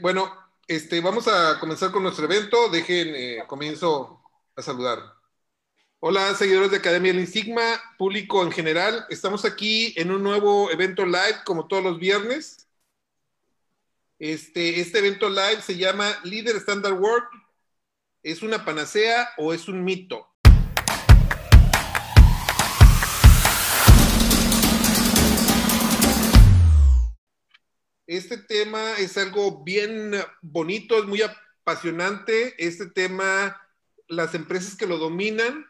bueno, este, vamos a comenzar con nuestro evento. Dejen, eh, comienzo a saludar. Hola, seguidores de Academia del Sigma, público en general. Estamos aquí en un nuevo evento live, como todos los viernes. Este, este evento live se llama Leader Standard Work. ¿Es una panacea o es un mito? Este tema es algo bien bonito, es muy apasionante. Este tema, las empresas que lo dominan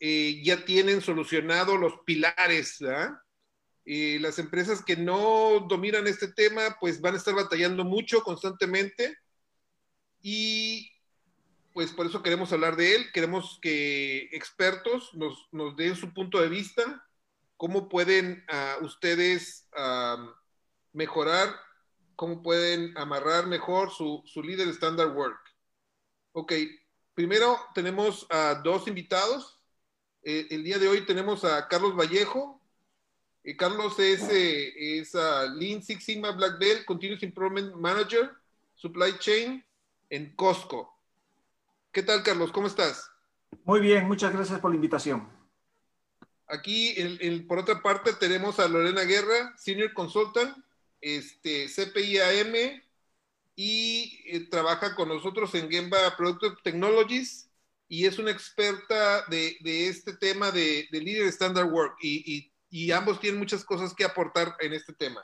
eh, ya tienen solucionado los pilares. Y las empresas que no dominan este tema, pues van a estar batallando mucho constantemente. Y pues por eso queremos hablar de él. Queremos que expertos nos, nos den su punto de vista, cómo pueden uh, ustedes uh, mejorar cómo pueden amarrar mejor su, su líder standard work. Ok, primero tenemos a dos invitados. Eh, el día de hoy tenemos a Carlos Vallejo. Eh, Carlos es, eh, es uh, Lean Six Sigma Black Belt, Continuous Improvement Manager, Supply Chain en Costco. ¿Qué tal, Carlos? ¿Cómo estás? Muy bien, muchas gracias por la invitación. Aquí, el, el, por otra parte, tenemos a Lorena Guerra, Senior Consultant este, CPIAM y eh, trabaja con nosotros en Gemba Product Technologies y es una experta de, de este tema de, de, Leader Standard Work y, y, y, ambos tienen muchas cosas que aportar en este tema.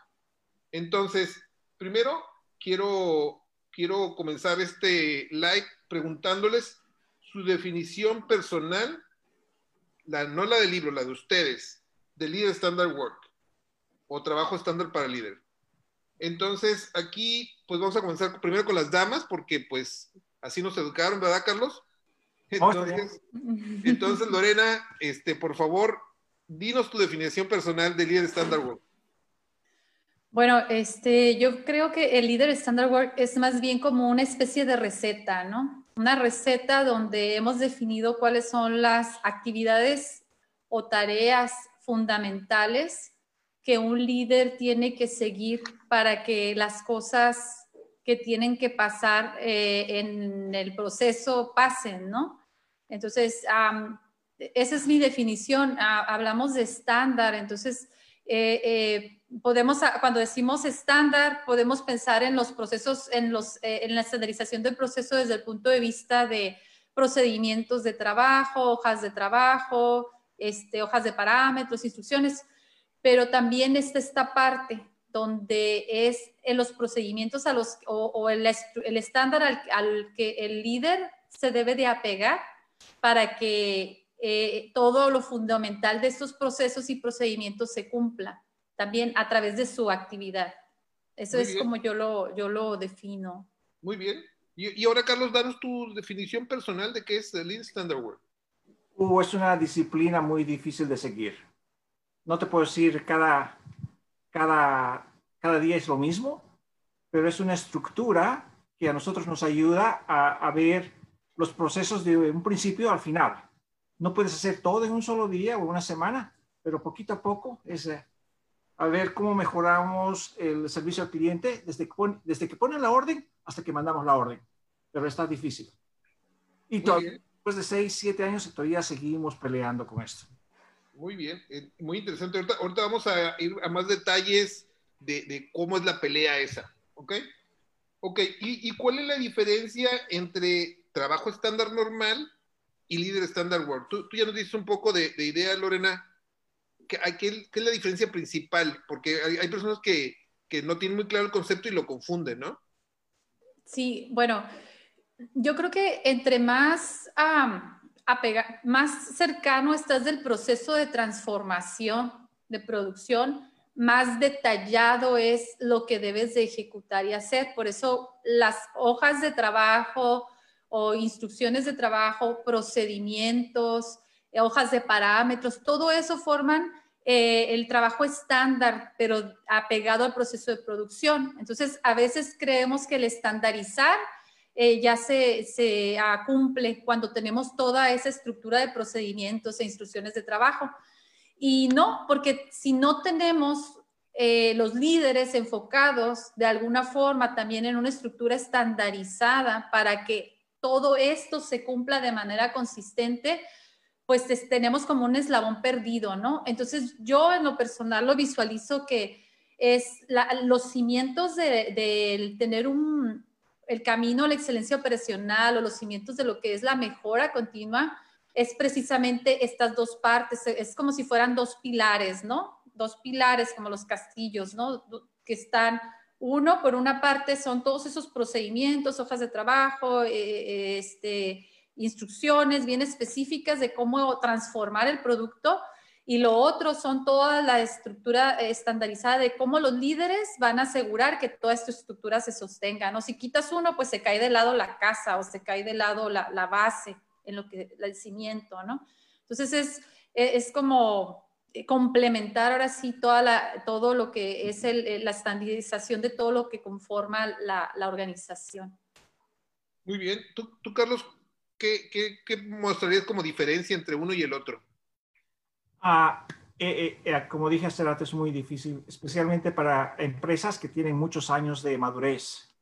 Entonces, primero quiero, quiero comenzar este live preguntándoles su definición personal, la, no la del libro, la de ustedes, de Leader Standard Work o trabajo estándar para líder. Entonces, aquí, pues vamos a comenzar primero con las damas, porque pues así nos educaron, ¿verdad, Carlos? Entonces, entonces Lorena, este, por favor, dinos tu definición personal de líder Standard Work. Bueno, este, yo creo que el líder Standard Work es más bien como una especie de receta, ¿no? Una receta donde hemos definido cuáles son las actividades o tareas fundamentales que un líder tiene que seguir para que las cosas que tienen que pasar eh, en el proceso pasen, ¿no? Entonces, esa es mi definición. Uh, hablamos de estándar, entonces, eh, eh, podemos, cuando decimos estándar, podemos pensar en los procesos, en, los, en la estandarización del proceso desde el punto de vista de procedimientos de trabajo, hojas de trabajo, este, hojas de parámetros, instrucciones, pero también está esta parte donde es en los procedimientos a los, o, o el, el, estándar al, al, que el líder se debe de apegar para que eh, todo lo fundamental de estos procesos y procedimientos se cumpla también a través de su actividad. Eso Muy es bien. como yo lo, yo lo defino. Muy bien. Y, y, ahora, Carlos, danos tu definición personal de qué es el Lean Standard Work. Uh, es una disciplina muy difícil de seguir no te puedo decir cada, cada, cada día es lo mismo, pero es una estructura que a nosotros nos ayuda a, a, ver los procesos de un principio al final. No puedes hacer todo en un solo día o una semana, pero poquito a poco es eh, a ver cómo mejoramos el servicio al cliente desde que, pon, desde que ponen la orden hasta que mandamos la orden. Pero está difícil. Y todavía, después de seis, siete años todavía seguimos peleando con esto. Muy bien, eh, muy interesante. Ahorita, ahorita, vamos a ir a más detalles de, de, cómo es la pelea esa, ¿ok? Ok, ¿Y, ¿Y, cuál es la diferencia entre trabajo estándar normal y líder estándar work? Tú, tú, ya nos dices un poco de, de idea, Lorena. ¿Qué, qué, ¿Qué, es la diferencia principal? Porque hay, hay personas que, que, no tienen muy claro el concepto y lo confunden, ¿no? Sí, bueno, yo creo que entre más... Um, apegar, más cercano estás del proceso de transformación, de producción, más detallado es lo que debes de ejecutar y hacer. Por eso las hojas de trabajo o instrucciones de trabajo, procedimientos, hojas de parámetros, todo eso forman eh, el trabajo estándar, pero apegado al proceso de producción. Entonces, a veces creemos que el estandarizar eh, ya se, se uh, cumple cuando tenemos toda esa estructura de procedimientos e instrucciones de trabajo. Y no, porque si no tenemos eh, los líderes enfocados de alguna forma también en una estructura estandarizada para que todo esto se cumpla de manera consistente, pues tenemos como un eslabón perdido, ¿no? Entonces yo en lo personal lo visualizo que es los cimientos de, tener un, el camino a la excelencia operacional o los cimientos de lo que es la mejora continua, es precisamente estas dos partes, es como si fueran dos pilares, ¿no? Dos pilares como los castillos, ¿no? Que están, uno, por una parte, son todos esos procedimientos, hojas de trabajo, eh, eh, este, instrucciones bien específicas de cómo transformar el producto. Y lo otro son toda la estructura estandarizada de cómo los líderes van a asegurar que toda esta estructura se sostenga, ¿no? Si quitas uno, pues se cae de lado la casa o se cae de lado la, base en lo que, el cimiento, ¿no? Entonces es, es como complementar ahora sí toda la, todo lo que es el, la estandarización de todo lo que conforma la, organización. Muy bien. Tú, Carlos, ¿qué, ¿qué, qué, mostrarías como diferencia entre uno y el otro? Ah, eh, eh, eh, como dije hace rato, es muy difícil, especialmente para empresas que tienen muchos años de madurez.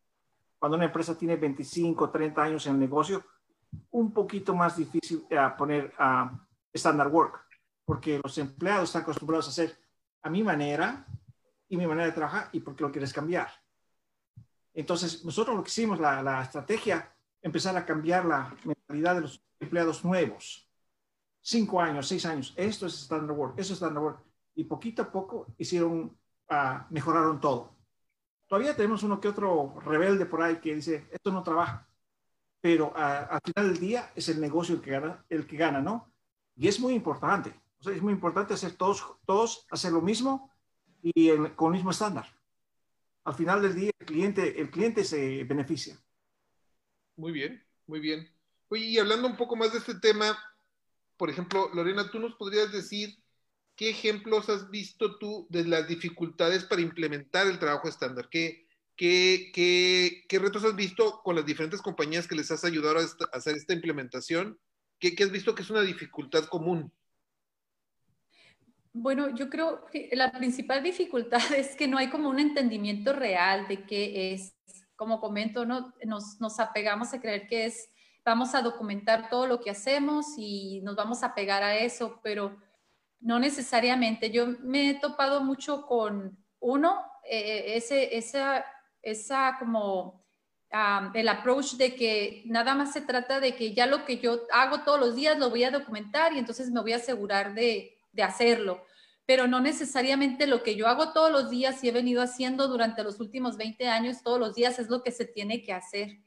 Cuando una empresa tiene 25, 30 años en el negocio, un poquito más difícil a poner a standard work, porque los empleados están acostumbrados a hacer a mi manera y mi manera de trabajar y porque lo quieres cambiar. Entonces, nosotros lo que hicimos, la, la estrategia, empezar a cambiar la mentalidad de los empleados nuevos. Cinco años, seis años, esto es standard work, eso es standard work. Y poquito a poco hicieron, uh, mejoraron todo. Todavía tenemos uno que otro rebelde por ahí que dice, esto no trabaja pero al final del día es el negocio el que gana, el que gana ¿no? Y es muy importante. O sea, es muy importante hacer todos, todos hacer lo mismo y con el mismo estándar. Al final del día el cliente, el cliente se beneficia. Muy bien, muy bien. Oye, y hablando un poco más de este tema, por ejemplo, Lorena, ¿tú nos podrías decir qué ejemplos has visto tú de las dificultades para implementar el trabajo estándar? ¿Qué, ¿Qué, retos has visto con las diferentes compañías que les has ayudado a, hacer esta implementación? ¿Qué, has visto que es una dificultad común? Bueno, yo creo que la principal dificultad es que no hay como un entendimiento real de qué es, como comento, ¿no? nos, nos apegamos a creer que es, vamos a documentar todo lo que hacemos y nos vamos a pegar a eso, pero no necesariamente. Yo me he topado mucho con, uno, eh, ese, esa esa como el approach de que nada más se trata de que ya lo que yo hago todos los días lo voy a documentar y entonces me voy a asegurar de, de hacerlo pero no necesariamente lo que yo hago todos los días y he venido haciendo durante los últimos 20 años todos los días es lo que se tiene que hacer.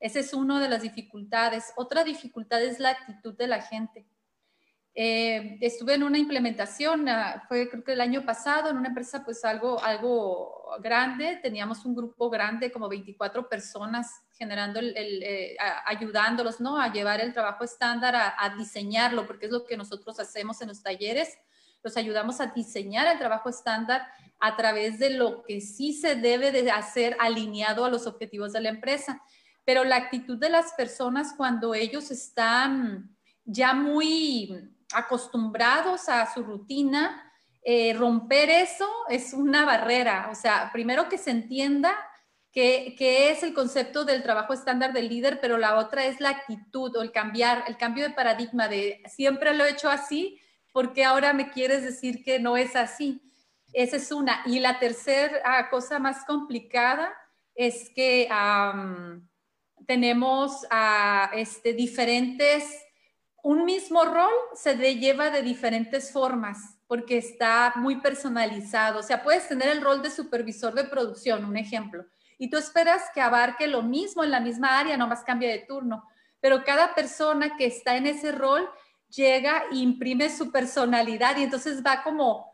Esa es una de las dificultades. Otra dificultad es la actitud de la gente. Eh, estuve en una implementación, ah, fue creo que el año pasado, en una empresa pues algo, algo grande, teníamos un grupo grande, como 24 personas, generando, el, eh, ayudándolos, ¿no? A llevar el trabajo estándar, a, diseñarlo, porque es lo que nosotros hacemos en los talleres, los ayudamos a diseñar el trabajo estándar a través de lo que sí se debe de hacer alineado a los objetivos de la empresa. Pero la actitud de las personas cuando ellos están ya muy acostumbrados a su rutina, eh, romper eso es una barrera. O sea, primero que se entienda qué, es el concepto del trabajo estándar del líder, pero la otra es la actitud o el cambiar, el cambio de paradigma de siempre lo he hecho así, porque ahora me quieres decir que no es así. Esa es una. Y la tercera cosa más complicada es que tenemos a este, diferentes un mismo rol se lleva de diferentes formas porque está muy personalizado. O sea, puedes tener el rol de supervisor de producción, un ejemplo, y tú esperas que abarque lo mismo en la misma área, nomás cambia de turno. Pero cada persona que está en ese rol llega e imprime su personalidad y entonces va como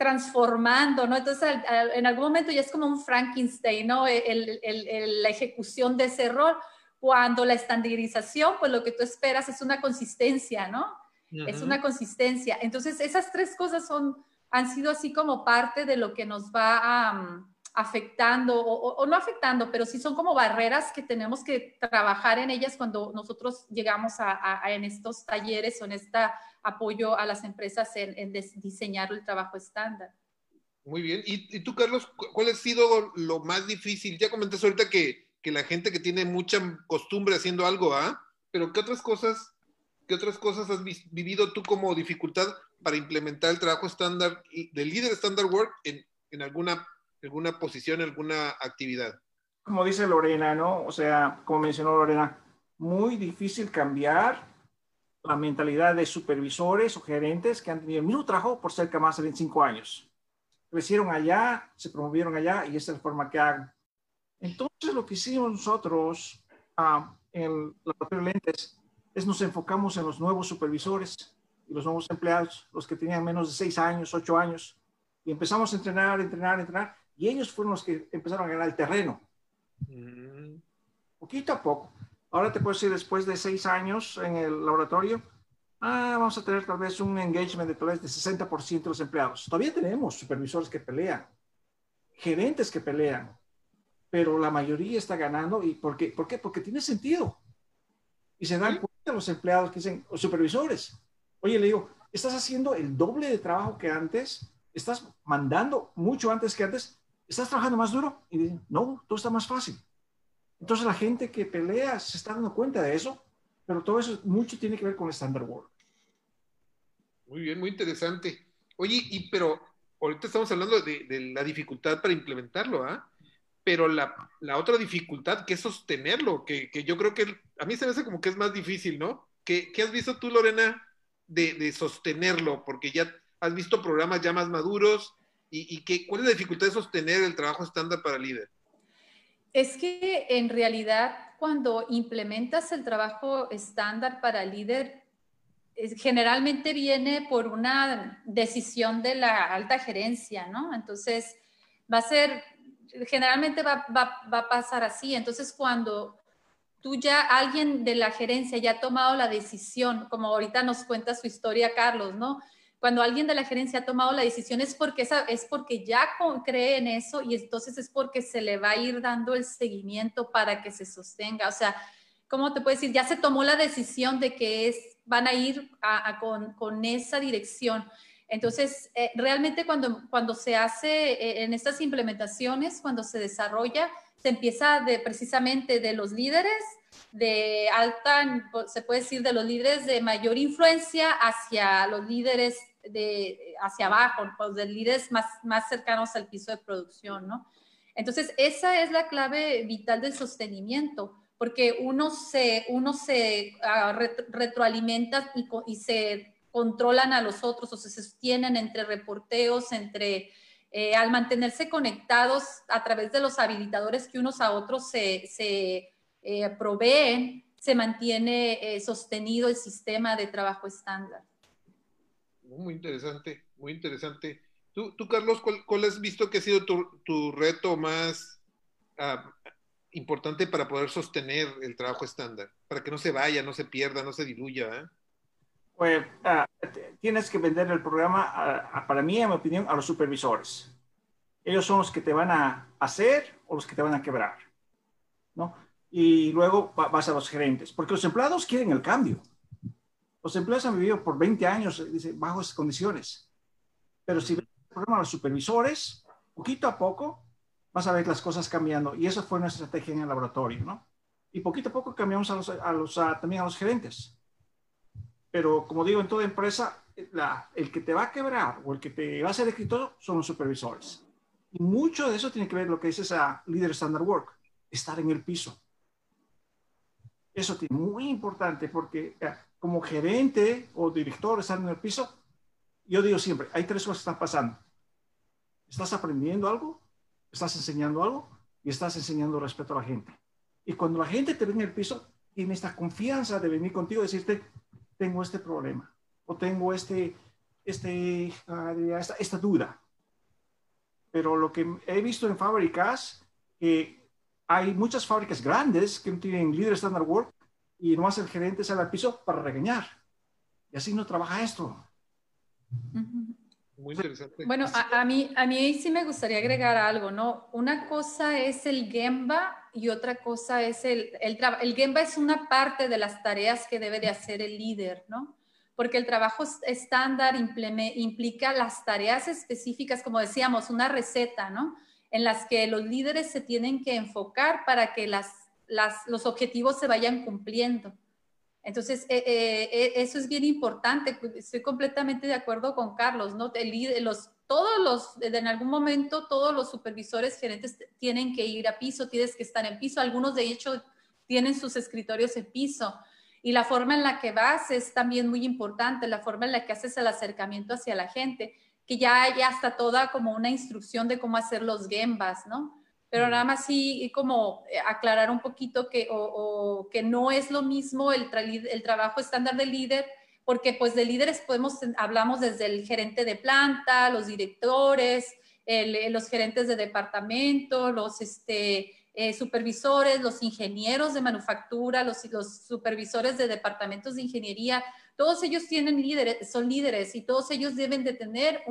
transformando, ¿no? Entonces, en algún momento ya es como un Frankenstein, ¿no? la ejecución de ese rol cuando la estandarización, pues lo que tú esperas es una consistencia, ¿no? Es una consistencia. Entonces, esas tres cosas son, han sido así como parte de lo que nos va afectando, o, no afectando, pero sí son como barreras que tenemos que trabajar en ellas cuando nosotros llegamos a, en estos talleres o en este apoyo a las empresas en, en diseñar el trabajo estándar. Muy bien. ¿Y, tú, Carlos, cuál ha sido lo más difícil? Ya comentaste ahorita que, que la gente que tiene mucha costumbre haciendo algo, ¿ah? Pero ¿qué otras cosas, qué otras cosas has vivido tú como dificultad para implementar el trabajo estándar del líder standard work en, en alguna, alguna posición, alguna actividad? Como dice Lorena, ¿no? O sea, como mencionó Lorena, muy difícil cambiar la mentalidad de supervisores o gerentes que han tenido el mismo trabajo por cerca más de 25 años. Crecieron allá, se promovieron allá y esta es la forma que hagan. Entonces, lo que hicimos nosotros uh, en los lentes es nos enfocamos en los nuevos supervisores y los nuevos empleados, los que tenían menos de 6 años, 8 años, y empezamos a entrenar, entrenar, entrenar, y ellos fueron los que empezaron a ganar el terreno. Mm. Poquito a poco. Ahora te puedo decir, después de seis años en el laboratorio, ah, vamos a tener tal vez un engagement de tal vez de 60% de los empleados. Todavía tenemos supervisores que pelean, gerentes que pelean, pero la mayoría está ganando. ¿Y por qué? ¿Por qué? Porque tiene sentido. Y se dan cuenta los empleados que dicen, los supervisores, oye, le digo, estás haciendo el doble de trabajo que antes, estás mandando mucho antes que antes, estás trabajando más duro. Y dicen, no, todo está más fácil. Entonces la gente que pelea se está dando cuenta de eso, pero todo eso mucho tiene que ver con el Standard Work. Muy bien, muy interesante. Oye, y pero ahorita estamos hablando de, la dificultad para implementarlo, ¿ah? Pero la, otra dificultad que es sostenerlo, que, yo creo que a mí se me hace como que es más difícil, ¿no? ¿Qué, has visto tú, Lorena, de, sostenerlo? Porque ya has visto programas ya más maduros y, y que, ¿cuál es la dificultad de sostener el trabajo estándar para líder? Es que en realidad cuando implementas el trabajo estándar para líder, generalmente viene por una decisión de la alta gerencia, ¿no? Entonces, va a ser, generalmente va, va, va a pasar así. Entonces, cuando tú ya, alguien de la gerencia ya ha tomado la decisión, como ahorita nos cuenta su historia Carlos, ¿no? Cuando alguien de la gerencia ha tomado la decisión es porque, es porque ya cree en eso y entonces es porque se le va a ir dando el seguimiento para que se sostenga. O sea, ¿cómo te puedo decir? Ya se tomó la decisión de que es, van a ir con, esa dirección. Entonces, eh, realmente cuando, cuando se hace eh, en estas implementaciones, cuando se desarrolla, se empieza de precisamente de los líderes de alta, se puede decir, de los líderes de mayor influencia hacia los líderes de hacia abajo, pues de líderes más, más cercanos al piso de producción, ¿no? Entonces, esa es la clave vital del sostenimiento, porque uno se, uno se ah, retroalimenta y, se controlan a los otros o se sostienen entre reporteos, entre, eh, al mantenerse conectados a través de los habilitadores que unos a otros se, se eh, proveen, se mantiene eh, sostenido el sistema de trabajo estándar. Muy interesante, muy interesante. Tú, tú Carlos, ¿cuál, has visto que ha sido tu, reto más ah, importante para poder sostener el trabajo estándar? Para que no se vaya, no se pierda, no se diluya. ¿eh? Pues ah, tienes que vender el programa, ah, para mí, en mi opinión, a los supervisores. Ellos son los que te van a hacer o los que te van a quebrar. ¿no? Y luego vas a los gerentes, porque los empleados quieren el cambio. Los empleados han vivido por 20 años dice, bajo esas condiciones. Pero si ves el problema a los supervisores, poquito a poco vas a ver las cosas cambiando. Y esa fue nuestra estrategia en el laboratorio, ¿no? Y poquito a poco cambiamos a los, a los también a los gerentes. Pero como digo, en toda empresa, la, el que te va a quebrar o el que te va a hacer exitoso son los supervisores. Y mucho de eso tiene que ver lo que dice esa líder standard work, estar en el piso. Eso es muy importante porque como gerente o director, estar en el piso, yo digo siempre, hay tres cosas que están pasando. Estás aprendiendo algo, estás enseñando algo y estás enseñando respeto a la gente. Y cuando la gente te ve en el piso, tiene esta confianza de venir contigo y decirte, tengo este problema o tengo este, este, ah, esta, esta duda. Pero lo que he visto en fábricas, que hay muchas fábricas grandes que tienen líder standard work y no hace el gerente sale al piso para regañar. Y así no trabaja esto. Muy interesante. Bueno, a, mí, a mí sí me gustaría agregar algo, ¿no? Una cosa es el Gemba y otra cosa es el, el, el Gemba es una parte de las tareas que debe de hacer el líder, ¿no? porque el trabajo estándar implica las tareas específicas, como decíamos, una receta, ¿no? En las que los líderes se tienen que enfocar para que las, los objetivos se vayan cumpliendo. Entonces, eh, eh, eh, eso es bien importante. Estoy completamente de acuerdo con Carlos, ¿no? los, todos los, en algún momento, todos los supervisores gerentes tienen que ir a piso, tienes que estar en piso. Algunos, de hecho, tienen sus escritorios en piso. Y la forma en la que vas es también muy importante, la forma en la que haces el acercamiento hacia la gente, que ya, ya está toda como una instrucción de cómo hacer los gembas, ¿no? Pero nada más sí como eh, aclarar un poquito que, o, que no es lo mismo el, el trabajo estándar de líder, porque pues de líderes podemos, hablamos desde el gerente de planta, los directores, los gerentes de departamento, los, este, eh, supervisores, los ingenieros de manufactura, los, los, supervisores de departamentos de ingeniería, todos ellos tienen líderes, son líderes y todos ellos deben de tener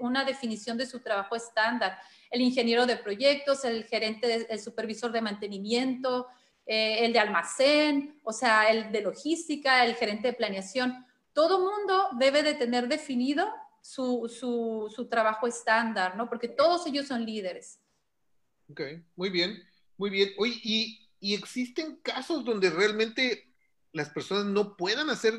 una definición de su trabajo estándar. El ingeniero de proyectos, el gerente, el supervisor de mantenimiento, eh, el de almacén, o sea, el de logística, el gerente de planeación. Todo mundo debe de tener definido su, su, su trabajo estándar, ¿no? Porque todos ellos son líderes. Ok, muy bien, muy bien. Oye, ¿y, existen casos donde realmente las personas no puedan hacer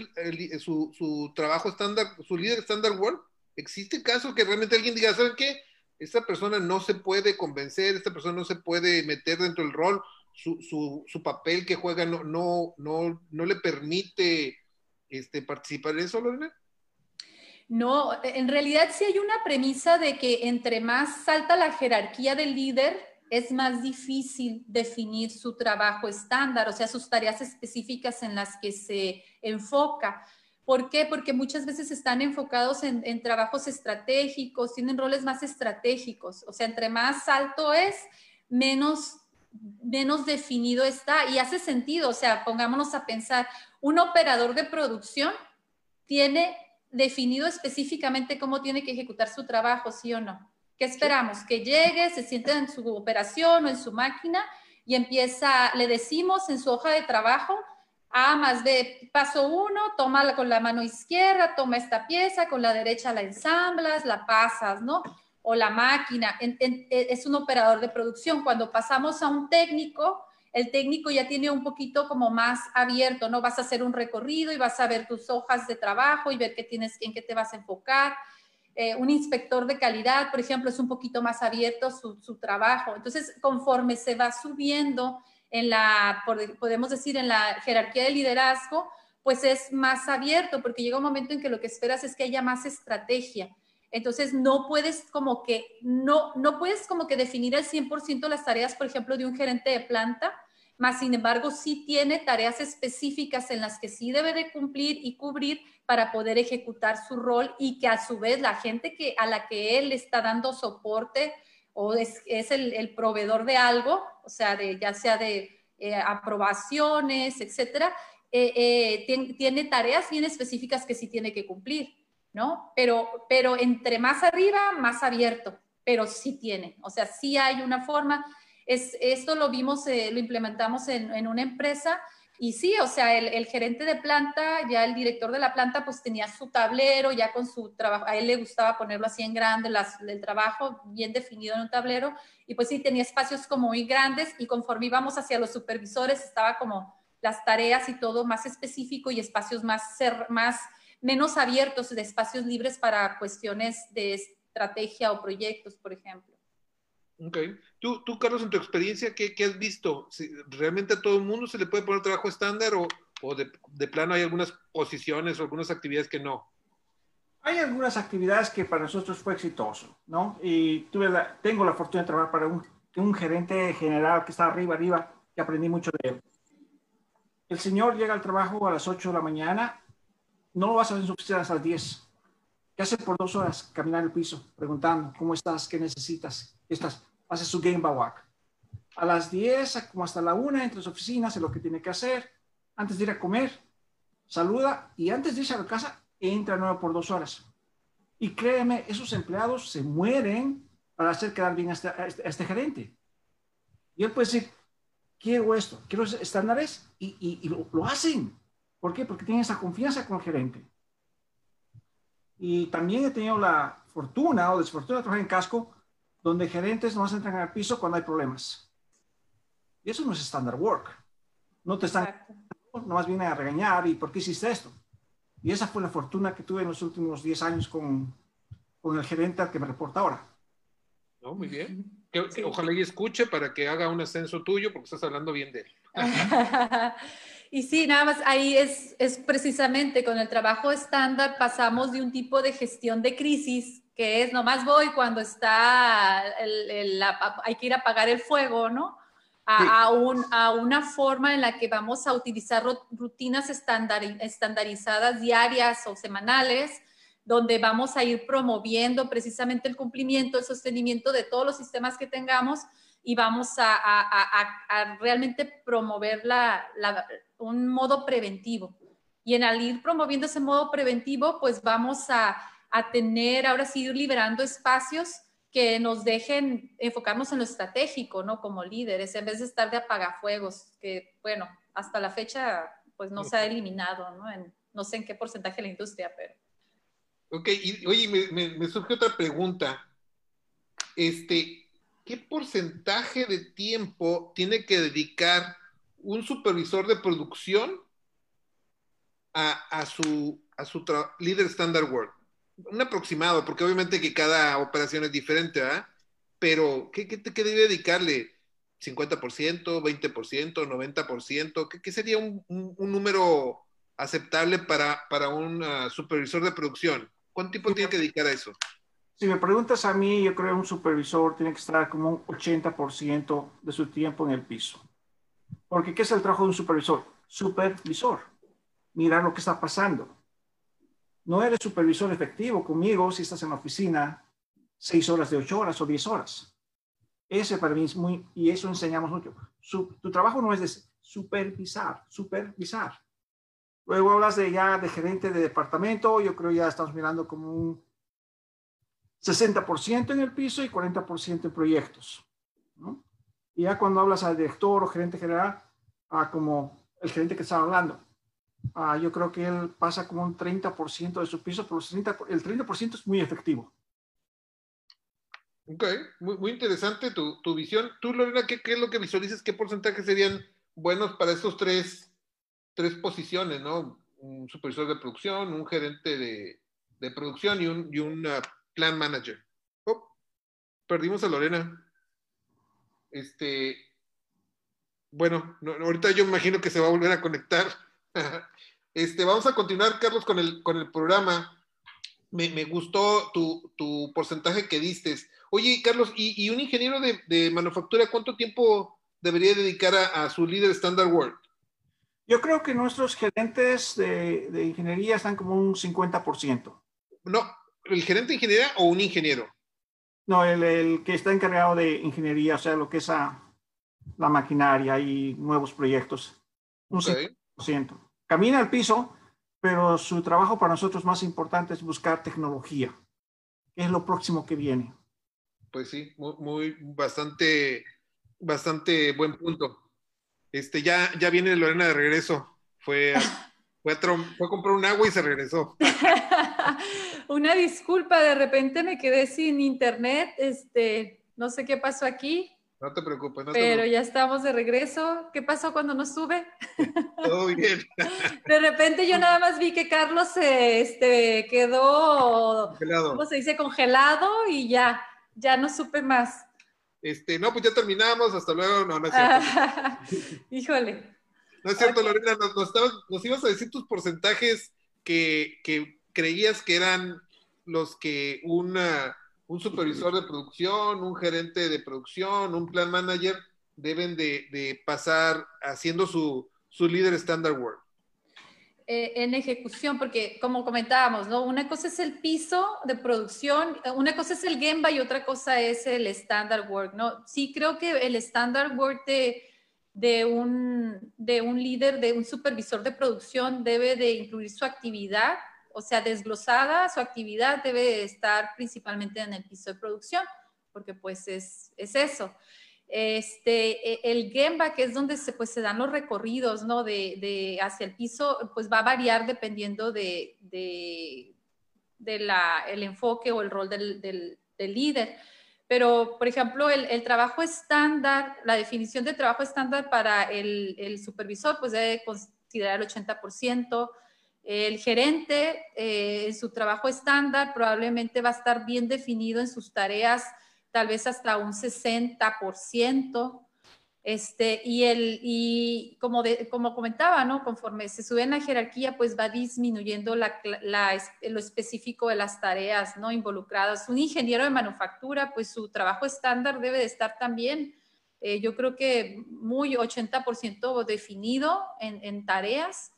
su, trabajo estándar, su líder estándar work? ¿Existe casos que realmente alguien diga, ¿saben qué? Esta persona no se puede convencer, esta persona no se puede meter dentro del rol, su, papel que juega no, no, no, no le permite este, participar en eso, Lorena? No, en realidad sí hay una premisa de que entre más alta la jerarquía del líder, es más difícil definir su trabajo estándar, o sea, sus tareas específicas en las que se enfoca. ¿Por qué? Porque muchas veces están enfocados en, trabajos estratégicos, tienen roles más estratégicos, o sea, entre más alto es, menos, menos definido está. Y hace sentido, o sea, pongámonos a pensar, un operador de producción tiene definido específicamente cómo tiene que ejecutar su trabajo, ¿sí o no? ¿Qué esperamos? Que llegue, se siente en su operación o en su máquina y empieza, le decimos en su hoja de trabajo, A más B, paso uno, toma con la mano izquierda, toma esta pieza, con la derecha la ensamblas, la pasas, ¿no? O la máquina, es un operador de producción. Cuando pasamos a un técnico, el técnico ya tiene un poquito como más abierto, ¿no? Vas a hacer un recorrido y vas a ver tus hojas de trabajo y ver qué tienes, en qué te vas a enfocar eh, un inspector de calidad, por ejemplo, es un poquito más abierto su, trabajo. Entonces, conforme se va subiendo en la, podemos decir, en la jerarquía de liderazgo, pues es más abierto, porque llega un momento en que lo que esperas es que haya más estrategia. Entonces, no puedes como que, no, no puedes como que definir al 100% las tareas, por ejemplo, de un gerente de planta, más sin embargo, sí tiene tareas específicas en las que sí debe de cumplir y cubrir para poder ejecutar su rol y que a su vez la gente que, a la que él está dando soporte o es, el, proveedor de algo, o sea, de, ya sea de eh, aprobaciones, etcétera, eh, eh, tiene, tareas bien específicas que sí tiene que cumplir, ¿no? Pero, pero entre más arriba, más abierto, pero sí tiene, o sea, sí hay una forma. Es, esto lo vimos, lo implementamos en, en una empresa y sí, o sea, el, gerente de planta, ya el director de la planta, pues tenía su tablero, ya con su trabajo, a él le gustaba ponerlo así en grande, las, el trabajo bien definido en un tablero, y pues sí, tenía espacios como muy grandes, y conforme íbamos hacia los supervisores, estaba como las tareas y todo más específico y espacios más, ser, más menos abiertos, de espacios libres para cuestiones de estrategia o proyectos, por ejemplo. Ok. Tú, tú, Carlos, en tu experiencia, ¿qué, qué has visto? Si ¿Realmente a todo el mundo se le puede poner trabajo estándar o, o de, de, plano hay algunas posiciones o algunas actividades que no? Hay algunas actividades que para nosotros fue exitoso, ¿no? Y tuve la, tengo la fortuna de trabajar para un, un gerente general que está arriba, arriba, que aprendí mucho de él. El señor llega al trabajo a las 8 de la mañana, no lo vas a ver en su oficina hasta las 10. ¿Qué hace por dos horas? Caminar el piso, preguntando, ¿cómo estás? ¿Qué necesitas? ¿Qué estás? Hace su game walk. A las 10, como hasta la 1, entre las oficinas, hace lo que tiene que hacer. Antes de ir a comer, saluda y antes de irse a la casa, entra nuevo por dos horas. Y créeme, esos empleados se mueren para hacer quedar bien a este, este, este gerente. Y él puede decir, quiero esto, quiero estándares, y, y, lo, hacen. ¿Por qué? Porque tienen esa confianza con el gerente. Y también he tenido la fortuna o desfortuna de trabajar en casco, donde gerentes no entran al piso cuando hay problemas. Y eso no es standard work. No te están, nomás vienen a regañar y ¿por qué hiciste esto? Y esa fue la fortuna que tuve en los últimos 10 años con, con el gerente al que me reporta ahora. No, muy bien. Ojalá y escuche para que haga un ascenso tuyo porque estás hablando bien de él. y sí, nada más ahí es, es precisamente con el trabajo estándar pasamos de un tipo de gestión de crisis que es nomás voy cuando está, el, hay que ir a apagar el fuego, ¿no? A, a, un, a, una forma en la que vamos a utilizar rutinas estandarizadas diarias o semanales, donde vamos a ir promoviendo precisamente el cumplimiento, el sostenimiento de todos los sistemas que tengamos y vamos a, a realmente promover la, un modo preventivo. Y en al ir promoviendo ese modo preventivo, pues vamos a, tener, ahora sí, ir liberando espacios que nos dejen enfocarnos en lo estratégico, ¿no? Como líderes, en vez de estar de apagafuegos, que, bueno, hasta la fecha, pues no se ha eliminado, ¿no? no sé en qué porcentaje de la industria, pero... Ok, y, oye, me, me, surge otra pregunta. Este, ¿qué porcentaje de tiempo tiene que dedicar un supervisor de producción a, su, a su líder standard work? Un aproximado, porque obviamente que cada operación es diferente, ¿verdad? Pero, ¿qué, qué, qué debe dedicarle? ¿50%, 20%, 90%? ¿Qué, qué sería un, un, número aceptable para, para un uh, supervisor de producción? ¿Cuánto tiempo tiene que dedicar a eso? Si me preguntas a mí, yo creo que un supervisor tiene que estar como un 80% de su tiempo en el piso. Porque ¿qué es el trabajo de un supervisor? Supervisor. Mirar lo que está pasando. No eres supervisor efectivo conmigo si estás en la oficina seis horas de ocho horas o diez horas. Ese para mí es muy, y eso enseñamos mucho. tu trabajo no es de supervisar, supervisar. Luego hablas de ya de gerente de departamento, yo creo ya estamos mirando como un 60% en el piso y 40% en proyectos. Y ya cuando hablas al director o gerente general, a como el gerente que estaba hablando, yo creo que él pasa como un 30% de su piso, pero el 30% es muy efectivo. Ok, muy, interesante tu, tu, visión. Tú, Lorena, ¿qué, ¿qué, es lo que visualizas? ¿Qué porcentaje serían buenos para estos tres tres posiciones, ¿no? Un supervisor de producción, un gerente de, de producción y un, y un uh, plan manager. Oh, perdimos a Lorena. Este, bueno, ahorita yo imagino que se va a volver a conectar. este, vamos a continuar, Carlos, con el, con el programa. Me, me gustó tu, tu, porcentaje que diste. Oye, Carlos, ¿y, y un ingeniero de, de, manufactura cuánto tiempo debería dedicar a, a su líder Standard World? Yo creo que nuestros gerentes de, de ingeniería están como un 50%. No, ¿el gerente de ingeniería o un ingeniero? No, el, el que está encargado de ingeniería, o sea, lo que es a, la maquinaria y nuevos proyectos. Un okay. 50%. Camina al piso, pero su trabajo para nosotros más importante es buscar tecnología, que es lo próximo que viene. Pues sí, muy, muy bastante, bastante buen punto. Este, ya, ya viene Lorena de regreso. Fue a, fue, a, fue a comprar un agua y se regresó. Una disculpa, de repente me quedé sin internet. Este, no sé qué pasó aquí. No te preocupes. No te pero preocupes. ya estamos de regreso. ¿Qué pasó cuando no sube? Todo bien. De repente yo nada más vi que Carlos se este, quedó, congelado. ¿cómo se dice? Congelado y ya, ya no supe más. Este, no, pues ya terminamos, hasta luego. No, no es cierto. Híjole. No es cierto, okay. Lorena, nos, nos, estabas, nos, ibas a decir tus porcentajes que, que creías que eran los que una, un supervisor de producción, un gerente de producción, un plan manager deben de, pasar haciendo su, su líder standard work eh, en ejecución, porque como comentábamos, ¿no? Una cosa es el piso de producción, una cosa es el Gemba y otra cosa es el standard work, ¿no? Sí creo que el standard work de, de, un, de un líder, de un supervisor de producción debe de incluir su actividad, o sea, desglosada, su actividad debe estar principalmente en el piso de producción, porque pues es, es eso. Este, e, el Gemba, que es donde se, pues, se dan los recorridos, ¿no? De, de, hacia el piso, pues va a variar dependiendo de, de del el enfoque o el rol del, del, líder. Pero, por ejemplo, el, el, trabajo estándar, la definición de trabajo estándar para el, el supervisor, pues debe considerar el 80%. El gerente, eh, en su trabajo estándar, probablemente va a estar bien definido en sus tareas, tal vez hasta un 60%. Este, y, el, y como, como comentaba, ¿no? conforme se sube en la jerarquía, pues va disminuyendo la, lo específico de las tareas ¿no? involucradas. Un ingeniero de manufactura, pues su trabajo estándar debe de estar también, eh, yo creo que muy 80% definido en, en, tareas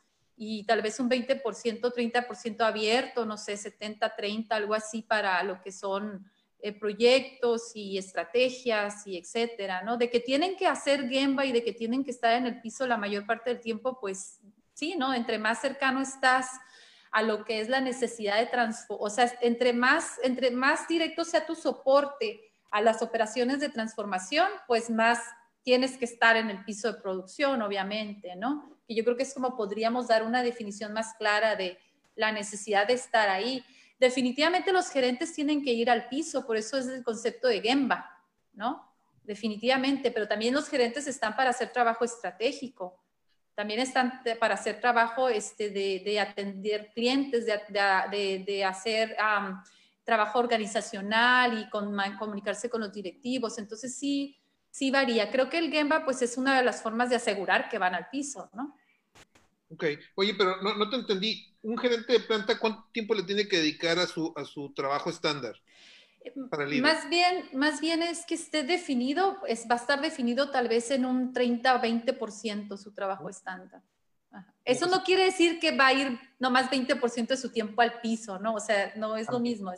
y tal vez un 20%, 30% abierto, no sé, 70, 30, algo así para lo que son eh, proyectos y estrategias y etcétera, ¿no? De que tienen que hacer Gemba y de que tienen que estar en el piso la mayor parte del tiempo, pues sí, ¿no? Entre más cercano estás a lo que es la necesidad de transformar, o sea, entre más, entre más directo sea tu soporte a las operaciones de transformación, pues más tienes que estar en el piso de producción, obviamente, ¿no? Y yo creo que es como podríamos dar una definición más clara de la necesidad de estar ahí definitivamente los gerentes tienen que ir al piso, por eso es el concepto de Gemba, ¿no? Definitivamente, pero también los gerentes están para hacer trabajo estratégico, también están para hacer trabajo este, de, atender clientes, de, hacer trabajo organizacional y con, comunicarse con los directivos. Entonces sí, sí varía. Creo que el Gemba pues es una de las formas de asegurar que van al piso, ¿no? Ok, oye, pero no, no, te entendí. ¿Un gerente de planta cuánto tiempo le tiene que dedicar a su, a su trabajo estándar? Para más bien, más bien es que esté definido, es, va a estar definido tal vez en un 30 o 20% su trabajo estándar. Eso no quiere decir que va a ir nomás 20% de su tiempo al piso, ¿no? O sea, no es lo mismo.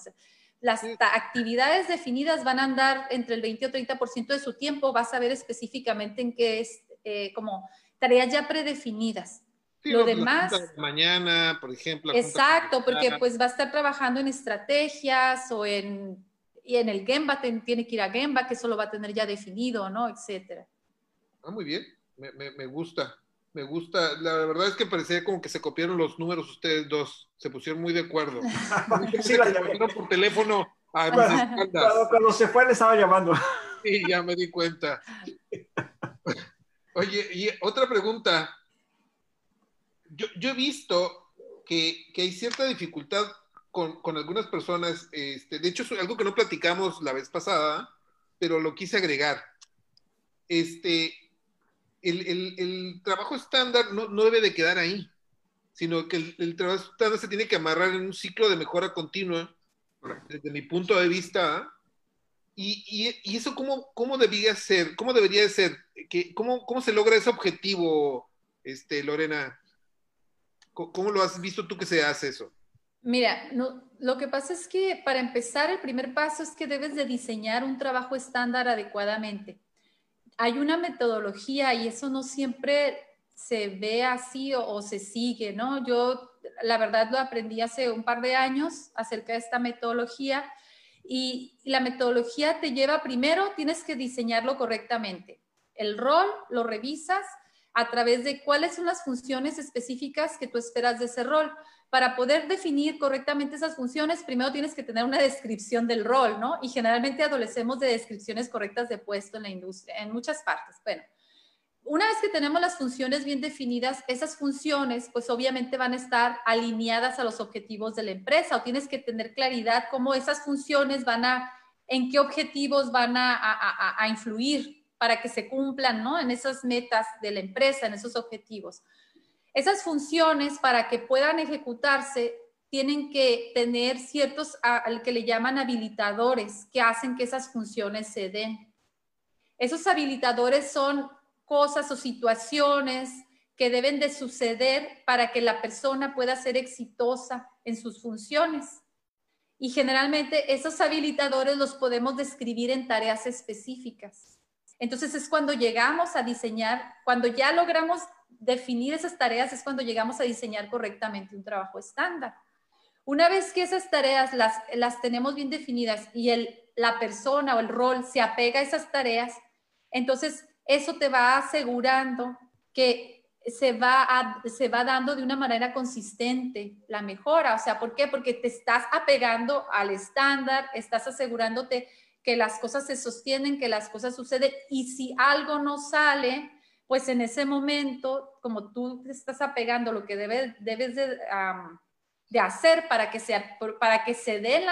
Las actividades definidas van a andar entre el 20 o 30% de su tiempo, vas a ver específicamente en qué es, eh, como tareas ya predefinidas lo demás. mañana, por ejemplo. Exacto, porque pues va a estar trabajando en estrategias o en, y en el Gemba tiene que ir a Gemba, que eso lo va a tener ya definido, ¿no? Etcétera. Ah, muy bien, me, me, gusta, me gusta. La verdad es que parecía como que se copiaron los números ustedes dos, se pusieron muy de acuerdo. sí, la por teléfono a cuando, cuando se fue le estaba llamando. Sí, ya me di cuenta. Oye, y otra pregunta yo, he visto que, hay cierta dificultad con, algunas personas, este, de hecho es algo que no platicamos la vez pasada, pero lo quise agregar. Este, el, trabajo estándar no, debe de quedar ahí, sino que el, trabajo estándar se tiene que amarrar en un ciclo de mejora continua, desde mi punto de vista. Y, eso cómo, debería ser, cómo debería ser, cómo, se logra ese objetivo, este, Lorena. ¿Cómo lo has visto tú que se hace eso? Mira, lo que pasa es que para empezar, el primer paso es que debes de diseñar un trabajo estándar adecuadamente. Hay una metodología y eso no siempre se ve así o, se sigue, ¿no? Yo, la verdad, lo aprendí hace un par de años acerca de esta metodología y la metodología te lleva primero, tienes que diseñarlo correctamente. El rol lo revisas a través de cuáles son las funciones específicas que tú esperas de ese rol. Para poder definir correctamente esas funciones, primero tienes que tener una descripción del rol, ¿no? Y generalmente adolecemos de descripciones correctas de puesto en la industria, en muchas partes. Bueno, una vez que tenemos las funciones bien definidas, esas funciones pues obviamente van a estar alineadas a los objetivos de la empresa o tienes que tener claridad cómo esas funciones van a, en qué objetivos van a, a, influir para que se cumplan ¿no? en esas metas de la empresa, en esos objetivos. Esas funciones, para que puedan ejecutarse, tienen que tener ciertos, al que le llaman habilitadores, que hacen que esas funciones se den. Esos habilitadores son cosas o situaciones que deben de suceder para que la persona pueda ser exitosa en sus funciones. Y generalmente esos habilitadores los podemos describir en tareas específicas. Entonces es cuando llegamos a diseñar, cuando ya logramos definir esas tareas, es cuando llegamos a diseñar correctamente un trabajo estándar. Una vez que esas tareas las, las tenemos bien definidas y el, la persona o el rol se apega a esas tareas, entonces eso te va asegurando que se va, se va dando de una manera consistente la mejora. O sea, ¿por qué? Porque te estás apegando al estándar, estás asegurándote que las cosas se sostienen, que las cosas suceden y si algo no sale, pues en ese momento, como tú te estás apegando lo que debes, de, hacer para que, sea, para que se den